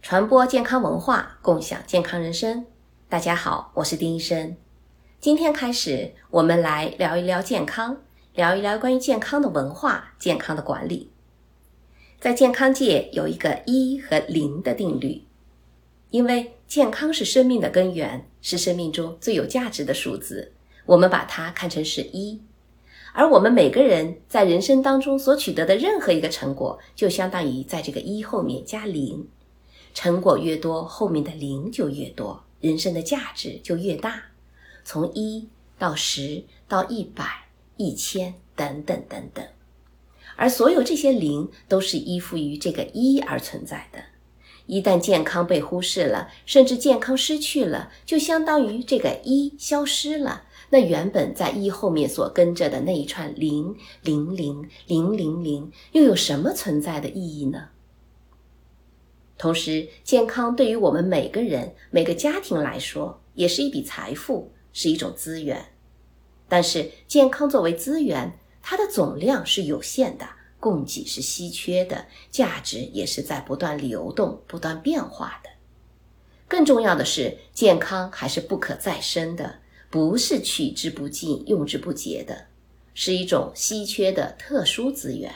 传播健康文化，共享健康人生。大家好，我是丁医生。今天开始，我们来聊一聊健康，聊一聊关于健康的文化、健康的管理。在健康界有一个一和零的定律，因为健康是生命的根源，是生命中最有价值的数字，我们把它看成是一。而我们每个人在人生当中所取得的任何一个成果，就相当于在这个一后面加零。成果越多，后面的零就越多，人生的价值就越大。从一到十到一百、一千等等等等，而所有这些零都是依附于这个一而存在的。一旦健康被忽视了，甚至健康失去了，就相当于这个一消失了。那原本在一后面所跟着的那一串零零零零零零，又有什么存在的意义呢？同时，健康对于我们每个人、每个家庭来说，也是一笔财富，是一种资源。但是，健康作为资源，它的总量是有限的，供给是稀缺的，价值也是在不断流动、不断变化的。更重要的是，健康还是不可再生的，不是取之不尽、用之不竭的，是一种稀缺的特殊资源。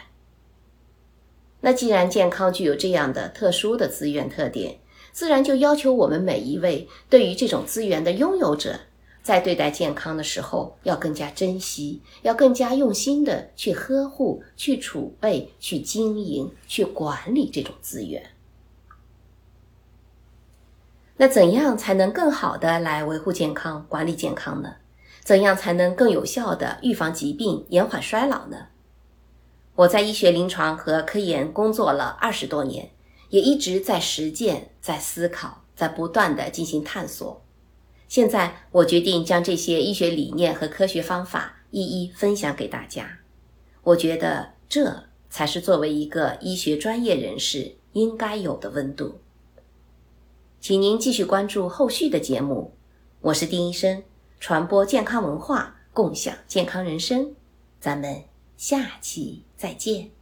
那既然健康具有这样的特殊的资源特点，自然就要求我们每一位对于这种资源的拥有者，在对待健康的时候要更加珍惜，要更加用心的去呵护、去储备、去经营、去管理这种资源。那怎样才能更好的来维护健康、管理健康呢？怎样才能更有效的预防疾病、延缓衰老呢？我在医学临床和科研工作了二十多年，也一直在实践、在思考、在不断的进行探索。现在，我决定将这些医学理念和科学方法一一分享给大家。我觉得这才是作为一个医学专业人士应该有的温度。请您继续关注后续的节目。我是丁医生，传播健康文化，共享健康人生。咱们。下期再见。